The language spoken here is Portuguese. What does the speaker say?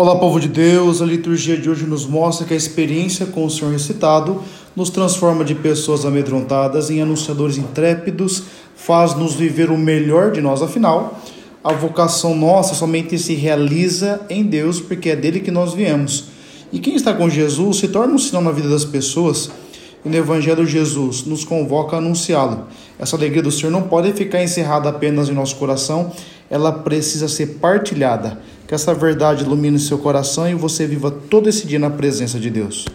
Olá, povo de Deus. A liturgia de hoje nos mostra que a experiência com o Senhor recitado nos transforma de pessoas amedrontadas em anunciadores intrépidos, faz-nos viver o melhor de nós. Afinal, a vocação nossa somente se realiza em Deus, porque é dele que nós viemos. E quem está com Jesus se torna um sinal na vida das pessoas. E no Evangelho, Jesus nos convoca a anunciá-lo. Essa alegria do Senhor não pode ficar encerrada apenas em nosso coração, ela precisa ser partilhada. Que essa verdade ilumine seu coração e você viva todo esse dia na presença de Deus.